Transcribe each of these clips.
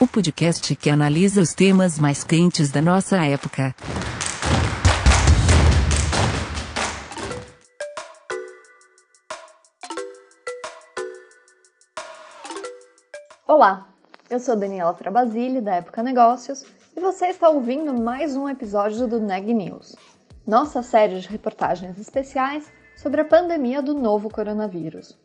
o podcast que analisa os temas mais quentes da nossa época. Olá, eu sou Daniela Trabasile, da Época Negócios, e você está ouvindo mais um episódio do Neg News, nossa série de reportagens especiais sobre a pandemia do novo coronavírus.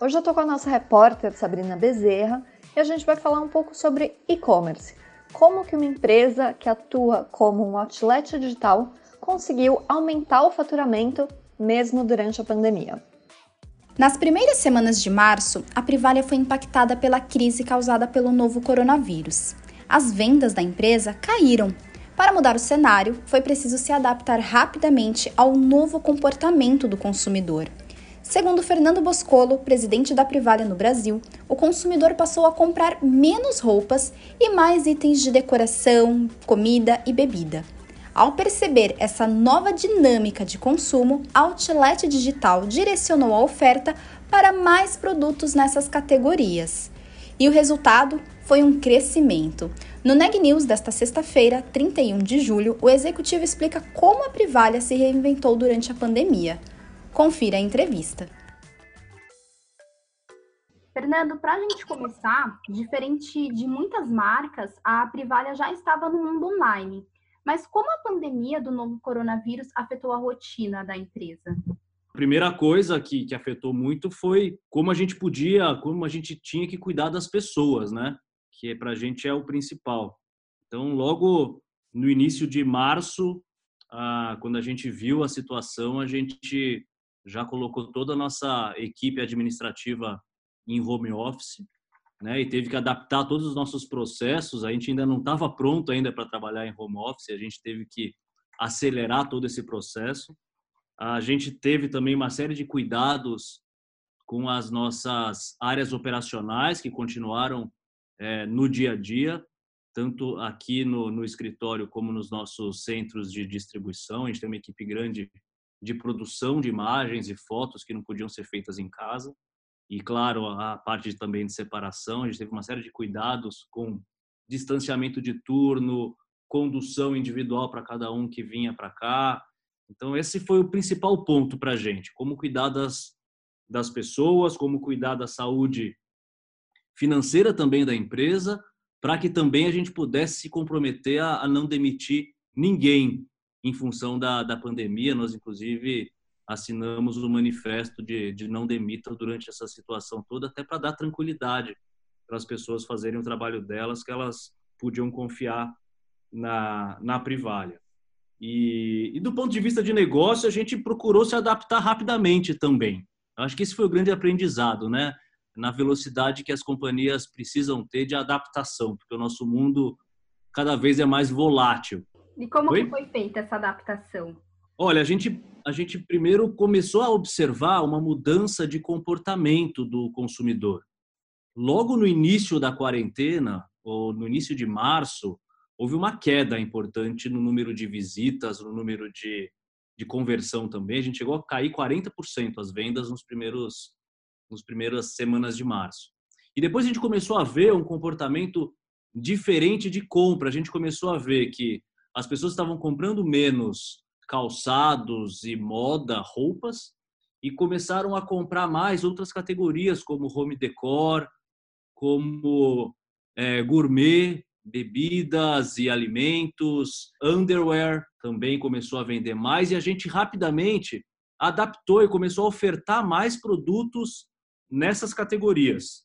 Hoje eu estou com a nossa repórter Sabrina Bezerra e a gente vai falar um pouco sobre e-commerce. Como que uma empresa que atua como um outlet digital conseguiu aumentar o faturamento mesmo durante a pandemia. Nas primeiras semanas de março, a Privalha foi impactada pela crise causada pelo novo coronavírus. As vendas da empresa caíram. Para mudar o cenário, foi preciso se adaptar rapidamente ao novo comportamento do consumidor. Segundo Fernando Boscolo, presidente da Privalha no Brasil, o consumidor passou a comprar menos roupas e mais itens de decoração, comida e bebida. Ao perceber essa nova dinâmica de consumo, a Outlet Digital direcionou a oferta para mais produtos nessas categorias. E o resultado foi um crescimento. No Neg News desta sexta-feira, 31 de julho, o executivo explica como a Privalha se reinventou durante a pandemia. Confira a entrevista. Fernando, para a gente começar, diferente de muitas marcas, a Privalha já estava no mundo online. Mas como a pandemia do novo coronavírus afetou a rotina da empresa? A primeira coisa que, que afetou muito foi como a gente podia, como a gente tinha que cuidar das pessoas, né? Que para a gente é o principal. Então, logo no início de março, ah, quando a gente viu a situação, a gente já colocou toda a nossa equipe administrativa em home office, né? E teve que adaptar todos os nossos processos. A gente ainda não estava pronto ainda para trabalhar em home office. A gente teve que acelerar todo esse processo. A gente teve também uma série de cuidados com as nossas áreas operacionais que continuaram é, no dia a dia, tanto aqui no, no escritório como nos nossos centros de distribuição. A gente tem uma equipe grande de produção de imagens e fotos que não podiam ser feitas em casa. E, claro, a parte também de separação, a gente teve uma série de cuidados com distanciamento de turno, condução individual para cada um que vinha para cá. Então, esse foi o principal ponto para a gente: como cuidar das, das pessoas, como cuidar da saúde financeira também da empresa, para que também a gente pudesse se comprometer a, a não demitir ninguém em função da, da pandemia. Nós, inclusive, assinamos o um manifesto de, de não demita durante essa situação toda, até para dar tranquilidade para as pessoas fazerem o trabalho delas, que elas podiam confiar na, na Privalha. E, e, do ponto de vista de negócio, a gente procurou se adaptar rapidamente também. Acho que esse foi o grande aprendizado, né? Na velocidade que as companhias precisam ter de adaptação, porque o nosso mundo cada vez é mais volátil. E como que foi feita essa adaptação? Olha, a gente, a gente primeiro começou a observar uma mudança de comportamento do consumidor. Logo no início da quarentena, ou no início de março, houve uma queda importante no número de visitas, no número de, de conversão também. A gente chegou a cair 40% as vendas nos primeiros nos primeiras semanas de março. E depois a gente começou a ver um comportamento diferente de compra. A gente começou a ver que as pessoas estavam comprando menos calçados e moda, roupas, e começaram a comprar mais outras categorias, como home decor, como é, gourmet, bebidas e alimentos, underwear também começou a vender mais, e a gente rapidamente adaptou e começou a ofertar mais produtos nessas categorias.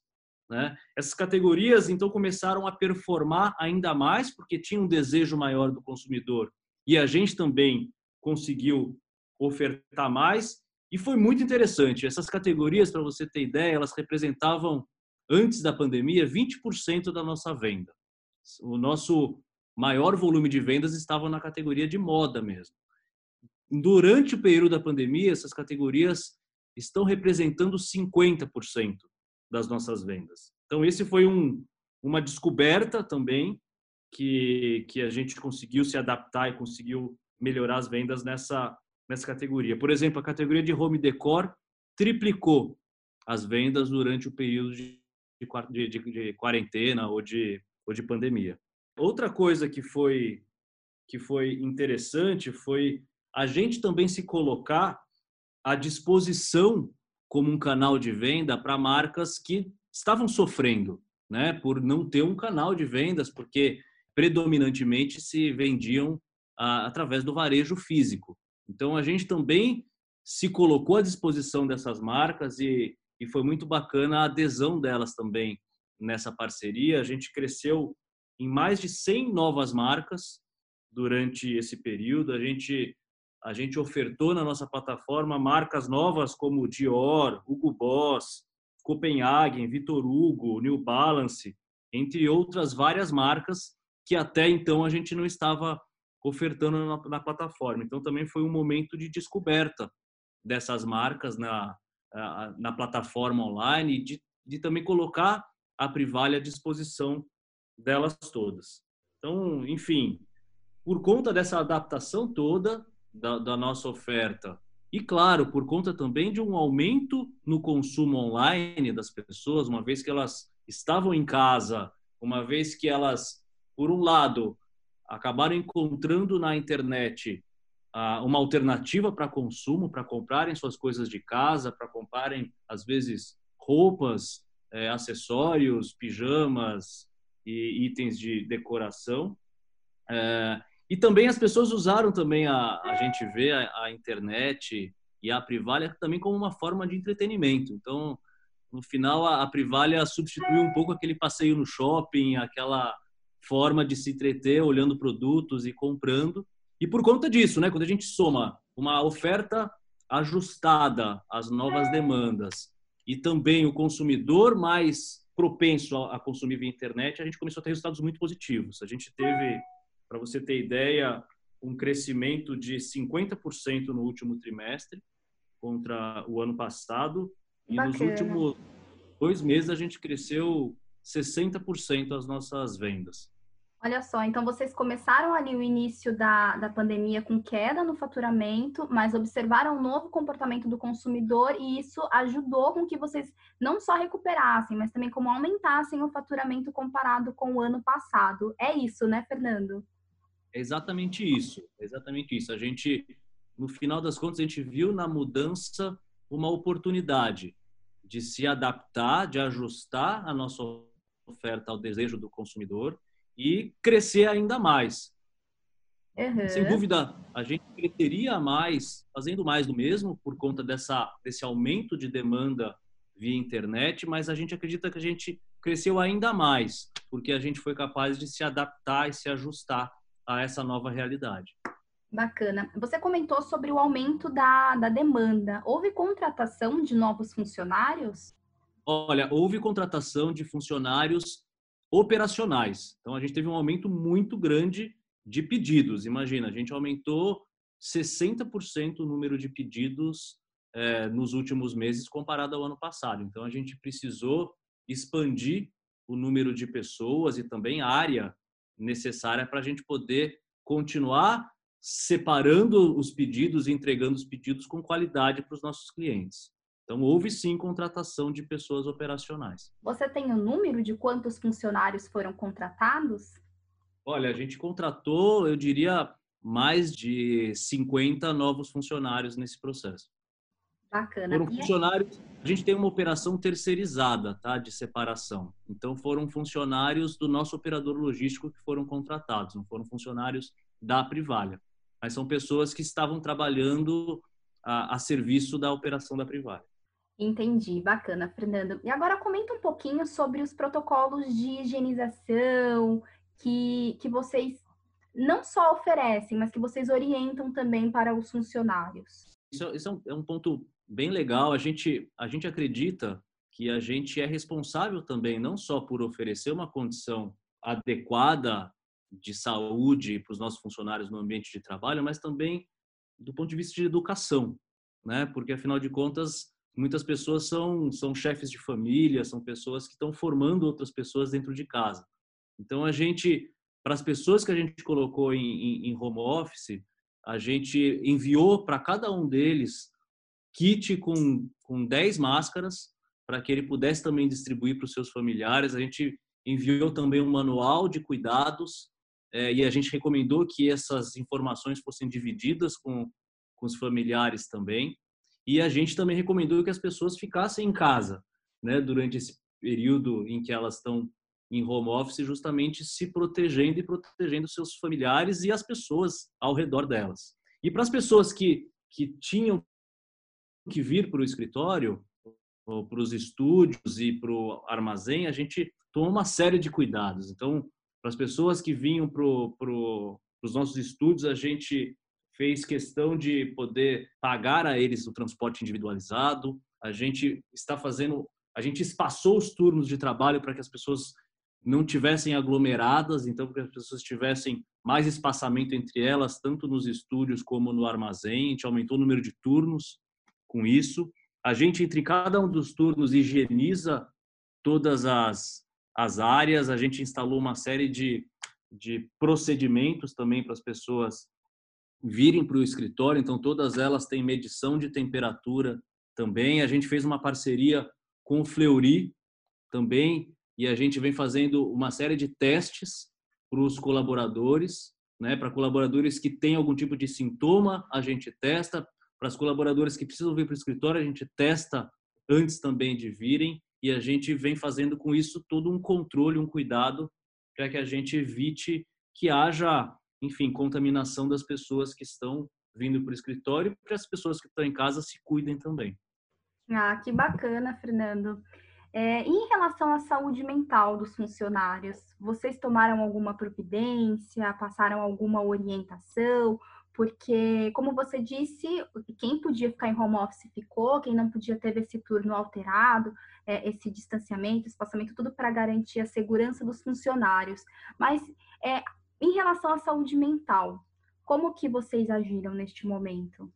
Né? Essas categorias então começaram a performar ainda mais porque tinha um desejo maior do consumidor e a gente também conseguiu ofertar mais e foi muito interessante. Essas categorias, para você ter ideia, elas representavam antes da pandemia, 20% da nossa venda. O nosso maior volume de vendas estava na categoria de moda mesmo. Durante o período da pandemia, essas categorias estão representando 50% das nossas vendas. Então, esse foi um, uma descoberta também que, que a gente conseguiu se adaptar e conseguiu melhorar as vendas nessa, nessa categoria. Por exemplo, a categoria de home decor triplicou as vendas durante o período de, de, de, de quarentena ou de, ou de pandemia. Outra coisa que foi, que foi interessante foi a gente também se colocar à disposição como um canal de venda para marcas que estavam sofrendo, né, por não ter um canal de vendas, porque predominantemente se vendiam ah, através do varejo físico. Então a gente também se colocou à disposição dessas marcas e, e foi muito bacana a adesão delas também nessa parceria. A gente cresceu em mais de 100 novas marcas durante esse período. A gente a gente ofertou na nossa plataforma marcas novas como Dior, Hugo Boss, Copenhagen, Vitor Hugo, New Balance, entre outras várias marcas que até então a gente não estava ofertando na, na plataforma. Então também foi um momento de descoberta dessas marcas na, na plataforma online e de, de também colocar a Privale à disposição delas todas. Então, enfim, por conta dessa adaptação toda da, da nossa oferta e, claro, por conta também de um aumento no consumo online das pessoas, uma vez que elas estavam em casa, uma vez que elas, por um lado, acabaram encontrando na internet uma alternativa para consumo, para comprarem suas coisas de casa, para comprarem, às vezes, roupas, é, acessórios, pijamas, e itens de decoração. É, e também as pessoas usaram também a, a gente vê a, a internet e a Privalha também como uma forma de entretenimento. Então, no final, a, a Privalha substituiu um pouco aquele passeio no shopping, aquela forma de se entreter olhando produtos e comprando. E por conta disso, né, quando a gente soma uma oferta ajustada às novas demandas e também o consumidor mais propenso a, consumir via internet, a gente começou a ter resultados muito positivos. A gente teve, para você ter ideia, um crescimento de 50% no último trimestre contra o ano passado. E Bacana. nos últimos dois meses a gente cresceu 60% as nossas vendas. Olha só, então vocês começaram ali o início da, da pandemia com queda no faturamento, mas observaram um novo comportamento do consumidor e isso ajudou com que vocês não só recuperassem, mas também como aumentassem o faturamento comparado com o ano passado. É isso, né, Fernando? É exatamente isso, é exatamente isso. A gente, no final das contas, a gente viu na mudança uma oportunidade de se adaptar, de ajustar a nossa oferta ao desejo do consumidor e crescer ainda mais. Uhum. Sem dúvida, a gente cresceria mais, fazendo mais do mesmo, por conta dessa, desse aumento de demanda via internet, mas a gente acredita que a gente cresceu ainda mais, porque a gente foi capaz de se adaptar e se ajustar a essa nova realidade. Bacana. Você comentou sobre o aumento da, da demanda. Houve contratação de novos funcionários? Olha, houve contratação de funcionários operacionais. Então, a gente teve um aumento muito grande de pedidos. Imagina, a gente aumentou 60% o número de pedidos é, nos últimos meses comparado ao ano passado. Então, a gente precisou expandir o número de pessoas e também a área necessária para a gente poder continuar separando os pedidos e entregando os pedidos com qualidade para os nossos clientes. Então, houve sim contratação de pessoas operacionais. Você tem o um número de quantos funcionários foram contratados? Olha, a gente contratou, eu diria, mais de 50 novos funcionários nesse processo. Bacana. Foram funcionários, a gente tem uma operação terceirizada, tá, de separação. Então foram funcionários do nosso operador logístico que foram contratados, não foram funcionários da Privalha, mas são pessoas que estavam trabalhando a, a serviço da operação da Privalha. Entendi, bacana, Fernando. E agora comenta um pouquinho sobre os protocolos de higienização que, que vocês não só oferecem, mas que vocês orientam também para os funcionários. Isso, isso é, um, é um ponto bem legal. A gente, a gente acredita que a gente é responsável também não só por oferecer uma condição adequada de saúde para os nossos funcionários no ambiente de trabalho, mas também do ponto de vista de educação, né? Porque afinal de contas, muitas pessoas são são chefes de família, são pessoas que estão formando outras pessoas dentro de casa. Então a gente, para as pessoas que a gente colocou em, em, em home office, a gente enviou para cada um deles kit com com 10 máscaras para que ele pudesse também distribuir para os seus familiares. A gente enviou também um manual de cuidados é, e a gente recomendou que essas informações fossem divididas com, com os familiares também. E a gente também recomendou que as pessoas ficassem em casa, né, durante esse período em que elas estão em home office, justamente se protegendo e protegendo seus familiares e as pessoas ao redor delas. E para as pessoas que, que tinham que vir para o escritório, para os estúdios e para o armazém, a gente tomou uma série de cuidados. Então, para as pessoas que vinham para pro, os nossos estúdios, a gente fez questão de poder pagar a eles o transporte individualizado. A gente está fazendo, a gente espaçou os turnos de trabalho para que as pessoas não tivessem aglomeradas, então que as pessoas tivessem mais espaçamento entre elas, tanto nos estúdios como no armazém. A gente aumentou o número de turnos com isso. A gente, entre cada um dos turnos, higieniza todas as, as áreas, a gente instalou uma série de, de procedimentos também para as pessoas virem para o escritório, então todas elas têm medição de temperatura também. A gente fez uma parceria com o Fleury também e a gente vem fazendo uma série de testes para os colaboradores, né? Para colaboradores que têm algum tipo de sintoma, a gente testa para as colaboradoras que precisam vir para o escritório, a gente testa antes também de virem e a gente vem fazendo com isso todo um controle, um cuidado para que a gente evite que haja, enfim, contaminação das pessoas que estão vindo para o escritório e para as pessoas que estão em casa se cuidem também. Ah, que bacana, Fernando. É, em relação à saúde mental dos funcionários, vocês tomaram alguma providência, passaram alguma orientação? Porque, como você disse, quem podia ficar em home office ficou, quem não podia teve esse turno alterado, é, esse distanciamento, espaçamento, tudo para garantir a segurança dos funcionários. Mas, é, em relação à saúde mental, como que vocês agiram neste momento?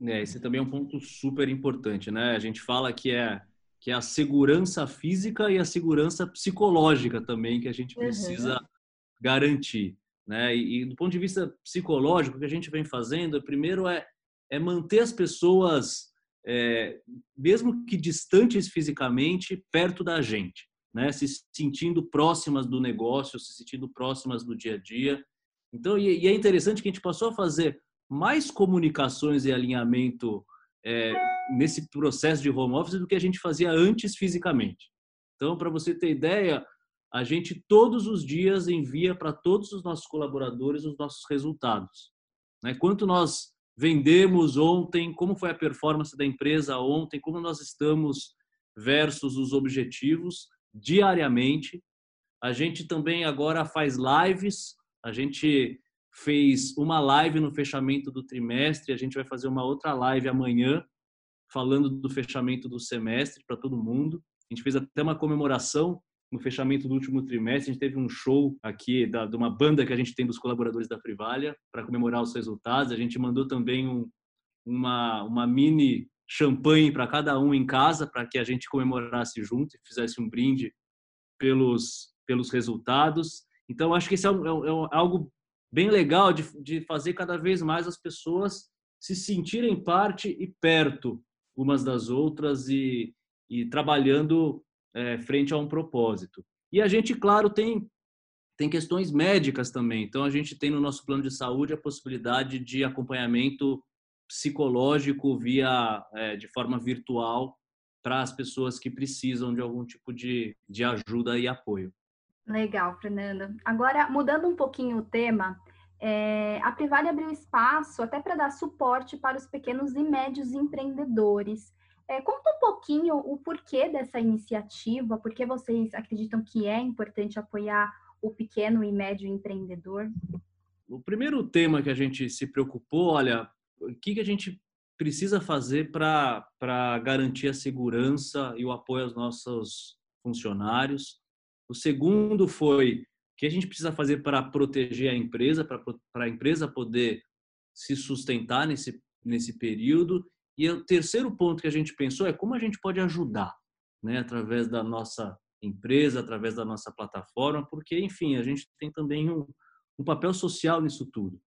É, esse também é um ponto super importante, né? A gente fala que é que é a segurança física e a segurança psicológica também que a gente precisa uhum. garantir. Né? E, e, do ponto de vista psicológico, o que a gente vem fazendo, primeiro é, é manter as pessoas, é, mesmo que distantes fisicamente, perto da gente, né? se sentindo próximas do negócio, se sentindo próximas do dia a dia. Então, e, e é interessante que a gente passou a fazer mais comunicações e alinhamento é, nesse processo de home office do que a gente fazia antes fisicamente. Então, para você ter ideia, a gente todos os dias envia para todos os nossos colaboradores os nossos resultados. Né? Quanto nós vendemos ontem, como foi a performance da empresa ontem, como nós estamos versus os objetivos diariamente. A gente também agora faz lives, a gente fez uma live no fechamento do trimestre, a gente vai fazer uma outra live amanhã falando do fechamento do semestre para todo mundo. A gente fez até uma comemoração no fechamento do último trimestre, a gente teve um show aqui da, de uma banda que a gente tem dos colaboradores da Privalha para comemorar os resultados. A gente mandou também um, uma, uma mini champanhe para cada um em casa para que a gente comemorasse junto e fizesse um brinde pelos, pelos resultados. Então, acho que isso é, é, é algo bem legal de, de fazer cada vez mais as pessoas se sentirem parte e perto umas das outras e, e trabalhando é, frente a um propósito. E a gente, claro, tem tem questões médicas também. Então a gente tem no nosso plano de saúde a possibilidade de acompanhamento psicológico via é, de forma virtual para as pessoas que precisam de algum tipo de, de ajuda e apoio. Legal, Fernanda. Agora, mudando um pouquinho o tema, é, a Privale abriu espaço até para dar suporte para os pequenos e médios empreendedores. É, conta um pouquinho o porquê dessa iniciativa, por que vocês acreditam que é importante apoiar o pequeno e médio empreendedor? O primeiro tema que a gente se preocupou, olha, o que, que a gente precisa fazer para garantir a segurança e o apoio aos nossos funcionários. O segundo foi o que a gente precisa fazer para proteger a empresa, para a empresa poder se sustentar nesse, nesse período. E o terceiro ponto que a gente pensou é como a gente pode ajudar, né, através da nossa empresa, através da nossa plataforma, porque, enfim, a gente tem também um, um papel social nisso tudo.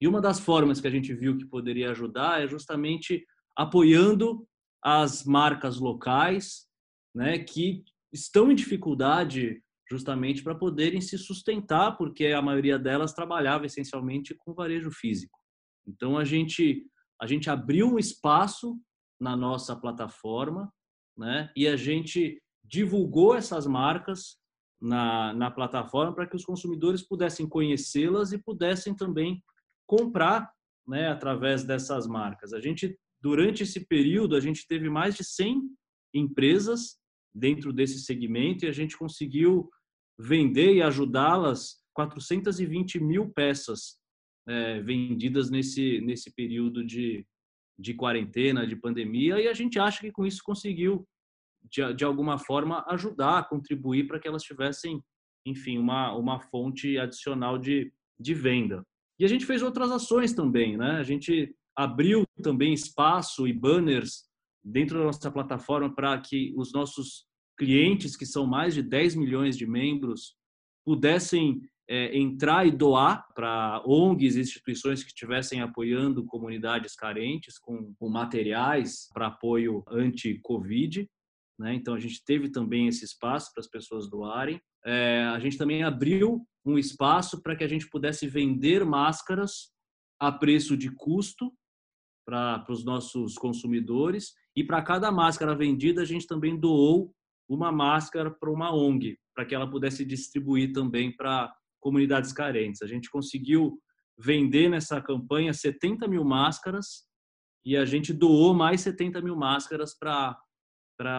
E uma das formas que a gente viu que poderia ajudar é justamente apoiando as marcas locais, né, que estão em dificuldade justamente para poderem se sustentar, porque a maioria delas trabalhava essencialmente com varejo físico. Então a gente a gente abriu um espaço na nossa plataforma, né? E a gente divulgou essas marcas na, na plataforma para que os consumidores pudessem conhecê-las e pudessem também comprar, né? Através dessas marcas. A gente durante esse período a gente teve mais de 100 empresas dentro desse segmento e a gente conseguiu vender e ajudá-las 420 mil peças é, vendidas nesse, nesse período de, de quarentena, de pandemia, e a gente acha que com isso conseguiu, de, de alguma forma, ajudar, contribuir para que elas tivessem, enfim, uma, uma fonte adicional de, de venda. E a gente fez outras ações também, né? A gente abriu também espaço e banners dentro da nossa plataforma para que os nossos clientes, que são mais de 10 milhões de membros, pudessem é, entrar e doar para ONGs e instituições que estivessem apoiando comunidades carentes com, com materiais para apoio anti-Covid. Né? Então, a gente teve também esse espaço para as pessoas doarem. É, a gente também abriu um espaço para que a gente pudesse vender máscaras a preço de custo para os nossos consumidores. E para cada máscara vendida, a gente também doou uma máscara para uma ONG, para que ela pudesse distribuir também para comunidades carentes. A gente conseguiu vender nessa campanha 70 mil máscaras e a gente doou mais 70 mil máscaras para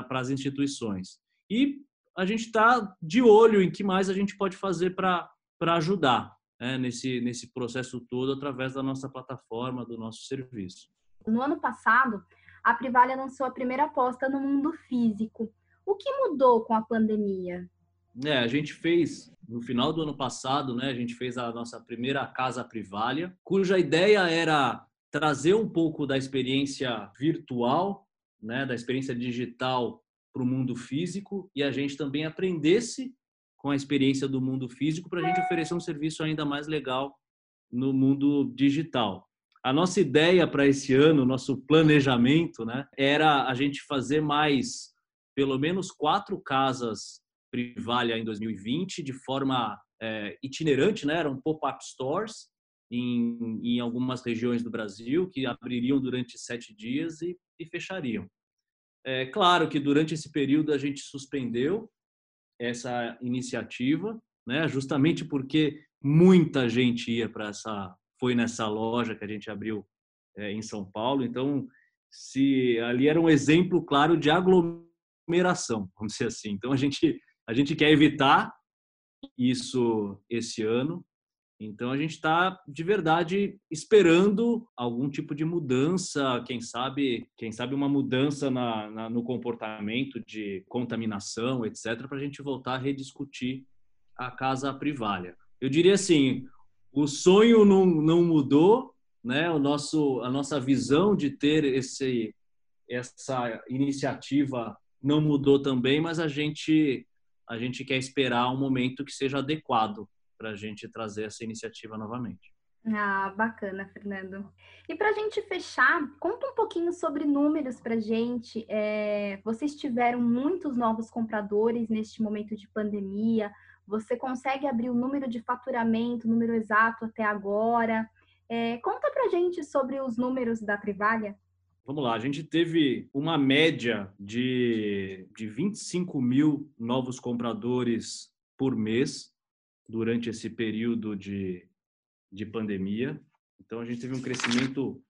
as instituições. E a gente está de olho em que mais a gente pode fazer para ajudar né, nesse, nesse processo todo através da nossa plataforma, do nosso serviço. No ano passado, a Privalha lançou a primeira aposta no mundo físico. O que mudou com a pandemia? É, a gente fez no final do ano passado, né? A gente fez a nossa primeira casa Privalha, cuja ideia era trazer um pouco da experiência virtual, né, da experiência digital para o mundo físico e a gente também aprendesse com a experiência do mundo físico para a gente oferecer um serviço ainda mais legal no mundo digital. A nossa ideia para esse ano, nosso planejamento, né, era a gente fazer mais pelo menos quatro casas Privalha em 2020 de forma é, itinerante, né? Eram pop-up stores em, em, algumas regiões do Brasil que abririam durante sete dias e, e fechariam. É claro que durante esse período a gente suspendeu essa iniciativa, né? Justamente porque muita gente ia para essa, foi nessa loja que a gente abriu é, em São Paulo. Então, se ali era um exemplo claro de aglomeração, vamos dizer assim. Então a gente a gente quer evitar isso esse ano. Então a gente está de verdade esperando algum tipo de mudança, quem sabe, quem sabe uma mudança na, na no comportamento de contaminação, etc, para a gente voltar a rediscutir a casa privalha. Eu diria assim, o sonho não, não mudou, né? O nosso a nossa visão de ter esse essa iniciativa não mudou também, mas a gente a gente quer esperar um momento que seja adequado para a gente trazer essa iniciativa novamente. Ah, bacana, Fernando. E para a gente fechar, conta um pouquinho sobre números para a gente. É, vocês tiveram muitos novos compradores neste momento de pandemia. Você consegue abrir o número de faturamento, número exato até agora? É, conta para a gente sobre os números da Trivalha. Vamos lá, a gente teve uma média de, de 25 mil novos compradores por mês durante esse período de, de pandemia. Então, a gente teve um crescimento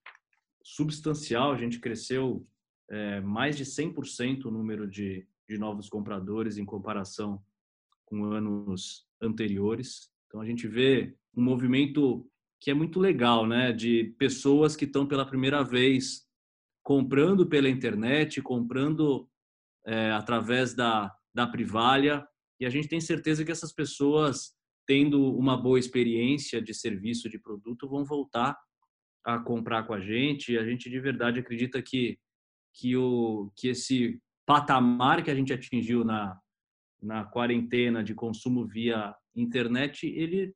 substancial, a gente cresceu é, mais de 100% o número de, de novos compradores em comparação com anos anteriores. Então, a gente vê um movimento que é muito legal, né? De pessoas que estão pela primeira vez comprando pela internet, comprando é, através da, da Privalha, e a gente tem certeza que essas pessoas, tendo uma boa experiência de serviço, de produto, vão voltar a comprar com a gente. E a gente de verdade acredita que, que, o, que esse patamar que a gente atingiu na, na quarentena de consumo via internet, ele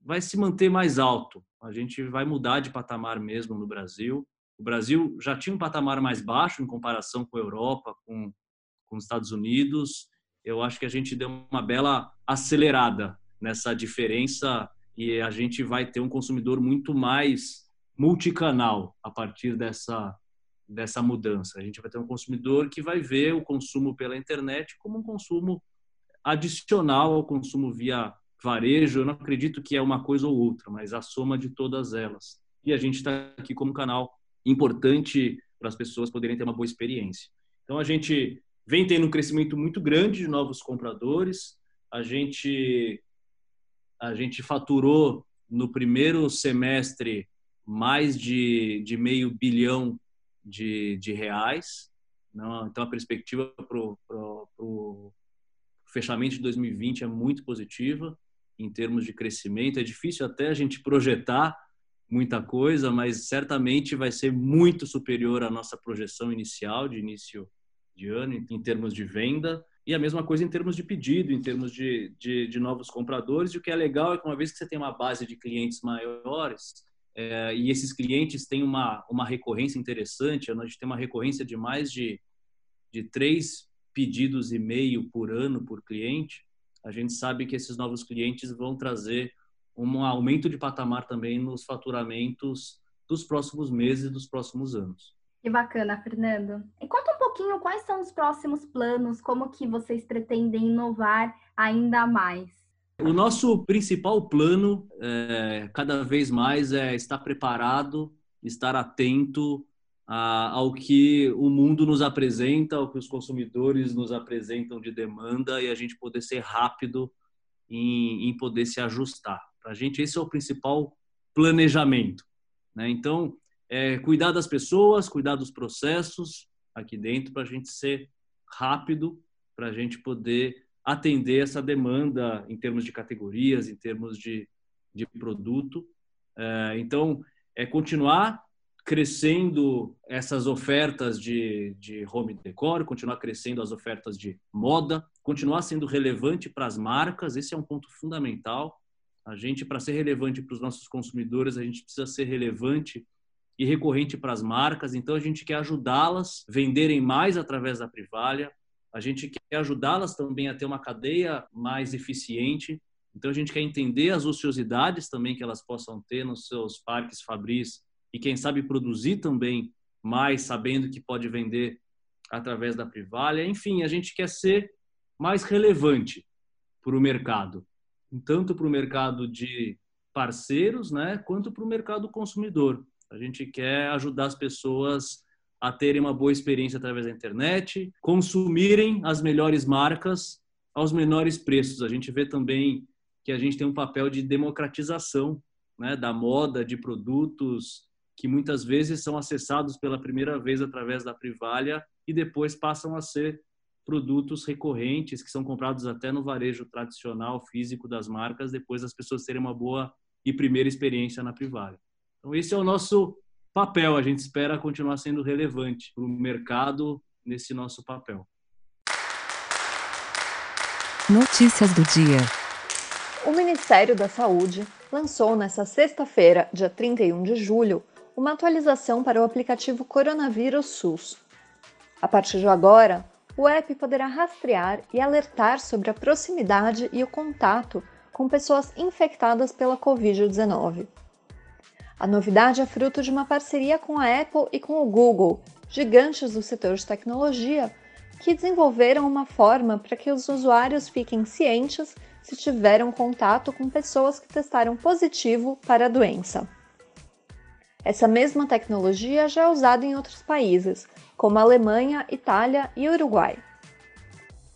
vai se manter mais alto. A gente vai mudar de patamar mesmo no Brasil. O Brasil já tinha um patamar mais baixo em comparação com a Europa, com, com os Estados Unidos. Eu acho que a gente deu uma bela acelerada nessa diferença e a gente vai ter um consumidor muito mais multicanal a partir dessa dessa mudança. A gente vai ter um consumidor que vai ver o consumo pela internet como um consumo adicional ao consumo via varejo. Eu não acredito que é uma coisa ou outra, mas a soma de todas elas. E a gente está aqui como canal importante para as pessoas poderem ter uma boa experiência. Então a gente vem tendo um crescimento muito grande de novos compradores. A gente a gente faturou no primeiro semestre mais de, de meio bilhão de, de reais. Não? Então a perspectiva para o fechamento de 2020 é muito positiva em termos de crescimento. É difícil até a gente projetar muita coisa, mas certamente vai ser muito superior à nossa projeção inicial de início de ano em termos de venda e a mesma coisa em termos de pedido, em termos de, de, de novos compradores. E o que é legal é que uma vez que você tem uma base de clientes maiores é, e esses clientes têm uma, uma recorrência interessante, a gente tem uma recorrência de mais de, de três pedidos e meio por ano por cliente, a gente sabe que esses novos clientes vão trazer um aumento de patamar também nos faturamentos dos próximos meses e dos próximos anos. Que bacana, Fernando. E conta um pouquinho quais são os próximos planos, como que vocês pretendem inovar ainda mais. O nosso principal plano, é, cada vez mais, é estar preparado, estar atento a, ao que o mundo nos apresenta, ao que os consumidores nos apresentam de demanda e a gente poder ser rápido em, em poder se ajustar. Para a gente, esse é o principal planejamento. Né? Então, é, cuidar das pessoas, cuidar dos processos aqui dentro para a gente ser rápido, para a gente poder atender essa demanda em termos de categorias, em termos de, de produto. É, então, é continuar crescendo essas ofertas de, de home decor, continuar crescendo as ofertas de moda, continuar sendo relevante para as marcas, esse é um ponto fundamental. A gente, para ser relevante para os nossos consumidores, a gente precisa ser relevante e recorrente para as marcas, então a gente quer ajudá-las a venderem mais através da Privalha, a gente quer ajudá-las também a ter uma cadeia mais eficiente, então a gente quer entender as ociosidades também que elas possam ter nos seus parques Fabris e quem sabe produzir também mais, sabendo que pode vender através da Privalha. Enfim, a gente quer ser mais relevante para o mercado, tanto para o mercado de parceiros, né, quanto para o mercado consumidor. A gente quer ajudar as pessoas a terem uma boa experiência através da internet, consumirem as melhores marcas aos menores preços. A gente vê também que a gente tem um papel de democratização né, da moda, de produtos, que muitas vezes são acessados pela primeira vez através da Privalha e depois passam a ser produtos recorrentes que são comprados até no varejo tradicional físico das marcas, depois as pessoas terem uma boa e primeira experiência na Privalha. Então esse é o nosso papel, a gente espera continuar sendo relevante para o mercado nesse nosso papel. Notícias do dia. O Ministério da Saúde lançou nesta sexta-feira, dia 31 de julho, uma atualização para o aplicativo Coronavírus SUS. A partir de agora, o app poderá rastrear e alertar sobre a proximidade e o contato com pessoas infectadas pela Covid-19. A novidade é fruto de uma parceria com a Apple e com o Google, gigantes do setor de tecnologia, que desenvolveram uma forma para que os usuários fiquem cientes se tiveram contato com pessoas que testaram positivo para a doença. Essa mesma tecnologia já é usada em outros países, como Alemanha, Itália e Uruguai.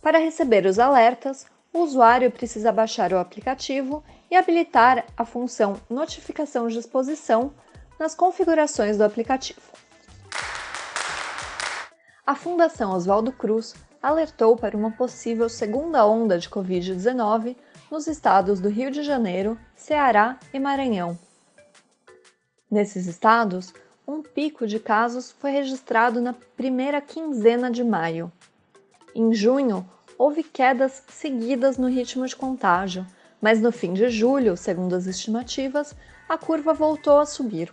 Para receber os alertas, o usuário precisa baixar o aplicativo e habilitar a função Notificação de Exposição nas configurações do aplicativo. a Fundação Oswaldo Cruz alertou para uma possível segunda onda de Covid-19 nos estados do Rio de Janeiro, Ceará e Maranhão. Nesses estados, um pico de casos foi registrado na primeira quinzena de maio. Em junho, houve quedas seguidas no ritmo de contágio, mas no fim de julho, segundo as estimativas, a curva voltou a subir,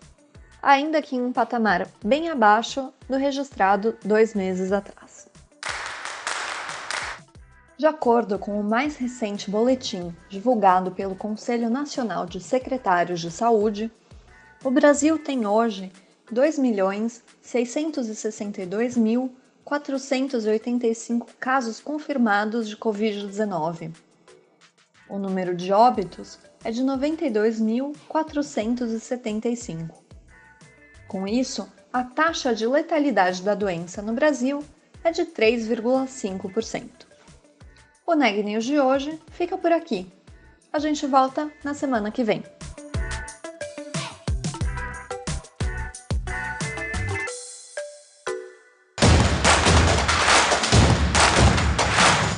ainda que em um patamar bem abaixo do registrado dois meses atrás. De acordo com o mais recente boletim divulgado pelo Conselho Nacional de Secretários de Saúde, o Brasil tem hoje 2.662.485 casos confirmados de Covid-19. O número de óbitos é de 92.475. Com isso, a taxa de letalidade da doença no Brasil é de 3,5%. O Neg News de hoje fica por aqui. A gente volta na semana que vem.